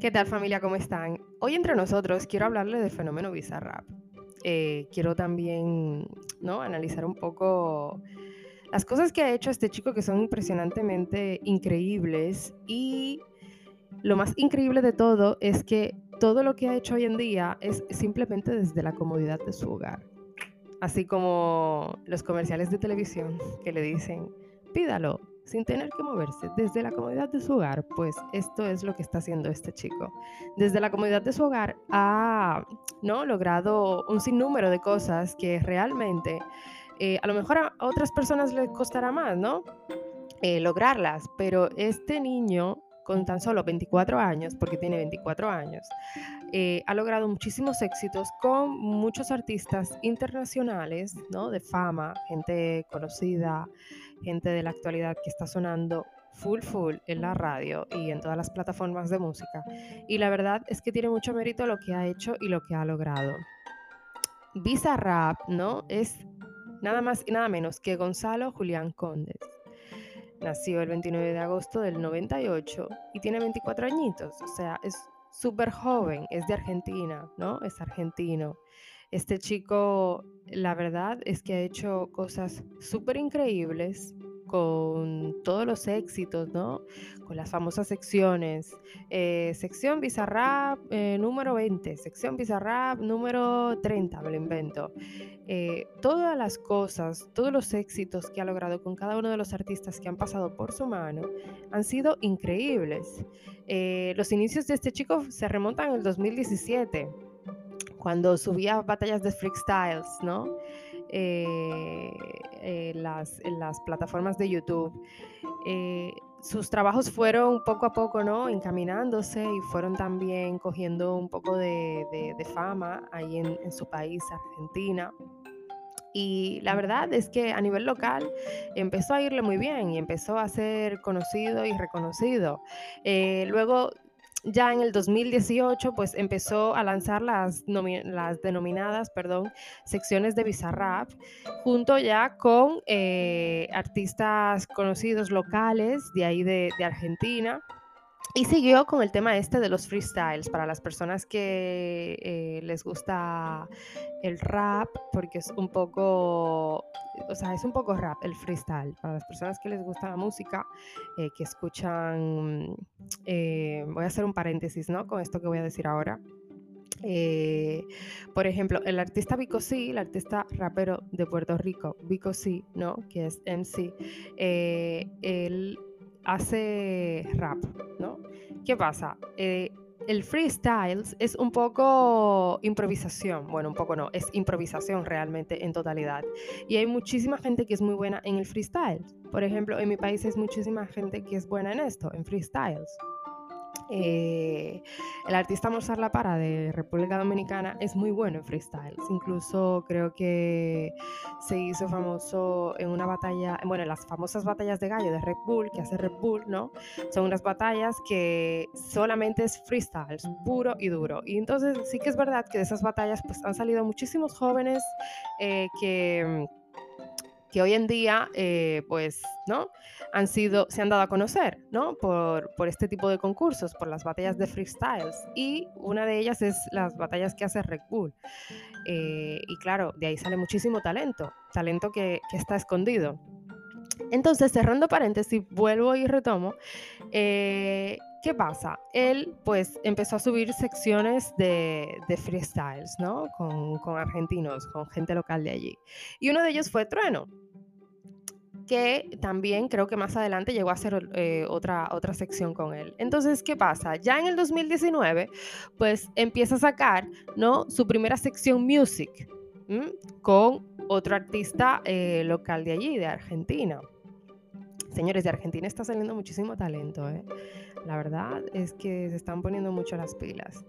¿Qué tal familia? ¿Cómo están? Hoy entre nosotros quiero hablarles del fenómeno Bizarrap. Eh, quiero también ¿no? analizar un poco las cosas que ha hecho este chico que son impresionantemente increíbles y lo más increíble de todo es que todo lo que ha hecho hoy en día es simplemente desde la comodidad de su hogar. Así como los comerciales de televisión que le dicen, pídalo sin tener que moverse desde la comodidad de su hogar, pues esto es lo que está haciendo este chico. Desde la comodidad de su hogar ha ¿no? logrado un sinnúmero de cosas que realmente eh, a lo mejor a otras personas les costará más, ¿no? Eh, lograrlas, pero este niño con tan solo 24 años, porque tiene 24 años, eh, ha logrado muchísimos éxitos con muchos artistas internacionales, ¿no? De fama, gente conocida, gente de la actualidad que está sonando full full en la radio y en todas las plataformas de música. Y la verdad es que tiene mucho mérito lo que ha hecho y lo que ha logrado. Bizarrap, ¿no? Es nada más y nada menos que Gonzalo Julián Condes. Nació el 29 de agosto del 98 y tiene 24 añitos, o sea, es súper joven, es de Argentina, ¿no? Es argentino. Este chico, la verdad es que ha hecho cosas súper increíbles, con todos los éxitos, ¿no? Con las famosas secciones. Eh, sección Bizarrap eh, número 20, sección Bizarrap número 30, me lo invento. Eh, todas las cosas, todos los éxitos que ha logrado con cada uno de los artistas que han pasado por su mano han sido increíbles. los inicios de este chico se remontan al 2017, cuando subía batallas de freestyles, ¿no? Eh, eh, las, en las plataformas de YouTube. Eh, sus trabajos fueron poco a poco ¿no? encaminándose y fueron también cogiendo un poco de, fama ahí en, su país, Argentina. Y la verdad es que a nivel local empezó a irle muy bien y empezó a ser conocido y reconocido. luego ya en el 2018 pues empezó a lanzar las, las denominadas perdón, secciones de Bizarrap junto ya con eh, artistas conocidos locales de ahí de, de Argentina y siguió con el tema este de los freestyles para las personas que eh, les gusta el rap, porque es un poco, o sea, es un poco rap el freestyle. Para las personas que les gusta la música, eh, que escuchan, eh, voy a hacer un paréntesis, ¿no? Con esto que voy a decir ahora. por ejemplo, el artista Vico C, el artista rapero de Puerto Rico, Vico C, ¿no? Que es MC, él hace rap, ¿no? ¿Qué pasa? Eh, el freestyle es un poco improvisación, bueno, un poco no, es improvisación realmente en totalidad. Y hay muchísima gente que es muy buena en el freestyle. Por ejemplo, en mi país hay muchísima gente que es buena en esto, en freestyles. Eh, el artista Mozart La Para de República Dominicana es muy bueno en freestyles. Incluso creo que se hizo famoso en una batalla, bueno, en las famosas batallas de gallo de Red Bull, que hace Red Bull, ¿no? Son unas batallas que solamente es freestyles, puro y duro. Y entonces sí que es verdad que de esas batallas pues han salido muchísimos jóvenes eh, que que hoy en día, eh, pues, ¿no? Han sido, se han dado a conocer, ¿no? Por, por, este tipo de concursos, por las batallas de freestyles. Y una de ellas es las batallas que hace Red Bull. Eh, y claro, de ahí sale muchísimo talento, talento que, está escondido. Entonces, cerrando paréntesis, vuelvo y retomo. Eh, ¿Qué pasa? Él pues empezó a subir secciones de, freestyles, ¿no? Con, con, argentinos, con gente local de allí. Y uno de ellos fue Trueno, que también creo que más adelante llegó a hacer eh, otra, otra sección con él. Entonces, ¿qué pasa? Ya en el 2019, pues empieza a sacar, ¿no? Su primera sección music con otro artista eh, local de allí, de Argentina. Señores, de Argentina está saliendo muchísimo talento, ¿eh? La verdad es que se están poniendo mucho las pilas.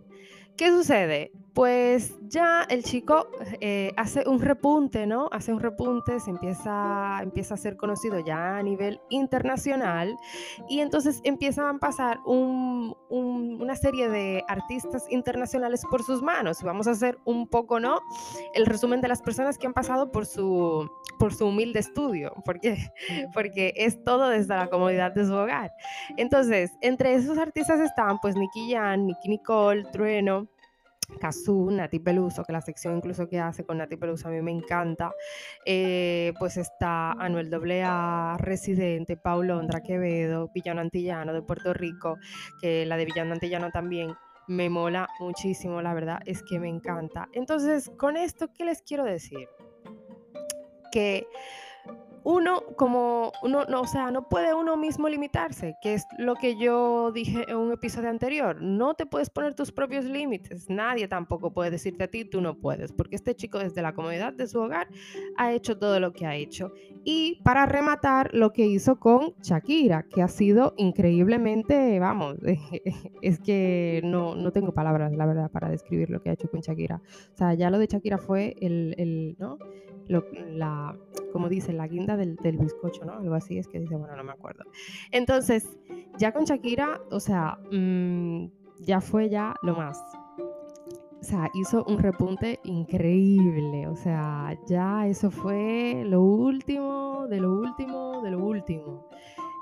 ¿Qué sucede? Pues ya el chico eh, hace un repunte, ¿no? Hace un repunte, se empieza, empieza a ser conocido ya a nivel internacional y entonces empiezan a pasar una serie de artistas internacionales por sus manos. Vamos a hacer un poco, ¿no? El resumen de las personas que han pasado por su, por su humilde estudio, porque, porque es todo desde la comodidad de su hogar. Entonces, entre esos artistas están pues Nicky Jan, Nicky Nicole, Trueno, Kazoo, Nati Peluso, que la sección incluso que hace con Nati Peluso a mí me encanta. Eh, pues está Anuel AA, Residente, Paul Londra, Quevedo, Villano Antillano de Puerto Rico, que la de Villano Antillano también me mola muchísimo, la verdad es que me encanta. Entonces, con esto, ¿qué les quiero decir? Que uno como uno no, o sea, no puede uno mismo limitarse, que es lo que yo dije en un episodio anterior. No te puedes poner tus propios límites. Nadie tampoco puede decirte a ti tú no puedes, porque este chico desde la comodidad de su hogar ha hecho todo lo que ha hecho. Y para rematar lo que hizo con Shakira, que ha sido increíblemente, vamos, es que no, no tengo palabras, la verdad, para describir lo que ha hecho con Shakira. O sea, ya lo de Shakira fue el, el ¿no? La, como dice, la guinda del, bizcocho, ¿no? Algo así es que dice, bueno, no me acuerdo. Entonces, ya con Shakira, o sea, mm, ya fue ya lo más. O sea, hizo un repunte increíble. O sea, ya eso fue lo último, de lo último, de lo último.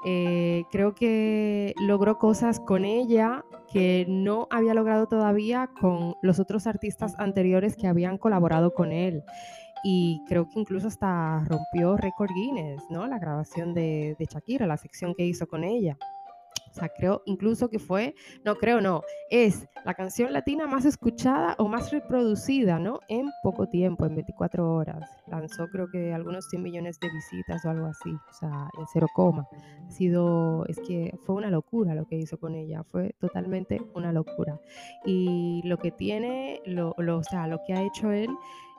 Eh, creo que logró cosas con ella que no había logrado todavía con los otros artistas anteriores que habían colaborado con él y creo que incluso hasta rompió récord Guinness, ¿no? La grabación de, de Shakira, la sección que hizo con ella. O sea, creo incluso que fue, no creo, no, es la canción latina más escuchada o más reproducida, ¿no? En poco tiempo, en 24 horas. Lanzó creo que algunos 100 millones de visitas o algo así, o sea, en cero coma. Ha sido, es que fue una locura lo que hizo con ella, fue totalmente una locura. Y lo que tiene, lo, lo, o sea, lo que ha hecho él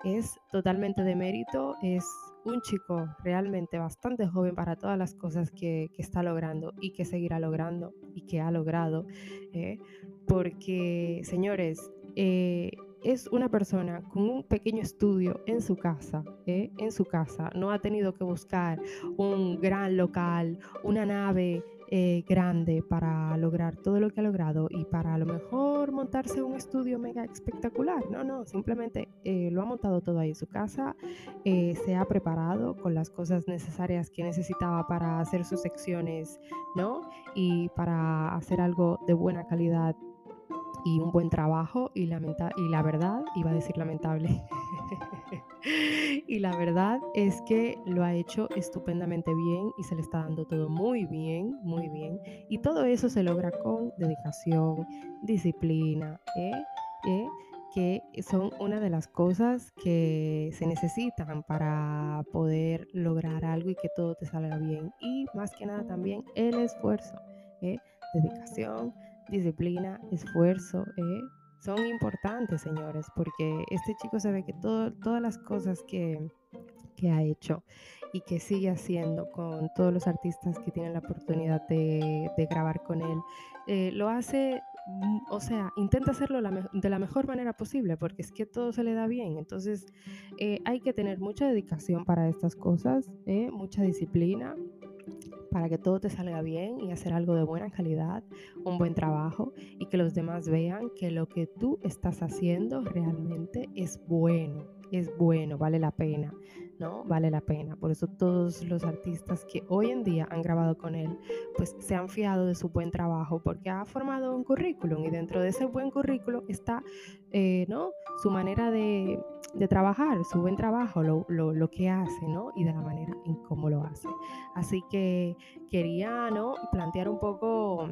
es totalmente de mérito, es un chico realmente bastante joven para todas las cosas que, está logrando y que seguirá logrando y que ha logrado, eh, porque señores, eh, es una persona con un pequeño estudio en su casa, eh, en su casa, no ha tenido que buscar un gran local, una nave eh, grande para lograr todo lo que ha logrado y para a lo mejor montarse un estudio mega espectacular. No, no, simplemente eh, lo ha montado todo ahí en su casa, eh, se ha preparado con las cosas necesarias que necesitaba para hacer sus secciones, ¿no? Y para hacer algo de buena calidad y un buen trabajo y, y la verdad, iba a decir lamentable, y la verdad es que lo ha hecho estupendamente bien y se le está dando todo muy bien, muy bien. Y todo eso se logra con dedicación, disciplina, ¿eh? ¿Eh? que son una de las cosas que se necesitan para poder lograr algo y que todo te salga bien. Y más que nada también el esfuerzo, ¿eh? dedicación, disciplina, esfuerzo, ¿eh? son importantes, señores, porque este chico se ve que todas las cosas que, ha hecho y que sigue haciendo con todos los artistas que tienen la oportunidad de, grabar con él, eh, lo hace, mm, o sea, intenta hacerlo de la mejor manera posible, porque es que todo se le da bien. Entonces, eh, hay que tener mucha dedicación para estas cosas, mucha disciplina para que todo te salga bien y hacer algo de buena calidad, un buen trabajo y que los demás vean que lo que tú estás haciendo realmente es bueno, es bueno, vale la pena. ¿no? Vale la pena. Por eso todos los artistas que hoy en día han grabado con él, pues se han fiado de su buen trabajo porque ha formado un currículum y dentro de ese buen currículum está, eh, ¿no? Su manera de, trabajar, su buen trabajo, lo, lo, que hace, ¿no? Y de la manera en cómo lo hace. Así que quería, ¿no? Plantear un poco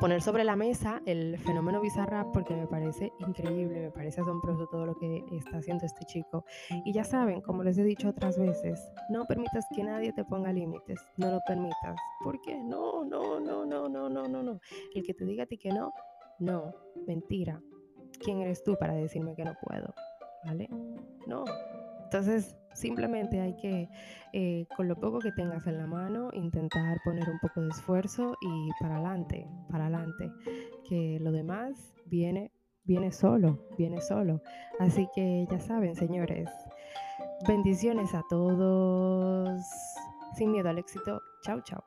poner sobre la mesa el fenómeno Bizarrap porque me parece increíble, me parece asombroso todo lo que está haciendo este chico. Y ya saben, como les he dicho otras veces, no permitas que nadie te ponga límites, no lo permitas. ¿Por qué? No, no, no, no, no, no, no, no. El que te diga a ti que no, no, mentira. ¿Quién eres tú para decirme que no puedo? ¿Vale? No. Entonces, Simplemente hay que, eh, con lo poco que tengas en la mano, intentar poner un poco de esfuerzo y para adelante, para adelante, que lo demás viene viene solo, viene solo. Así que ya saben, señores, bendiciones a todos. Sin miedo al éxito. Chao, chao.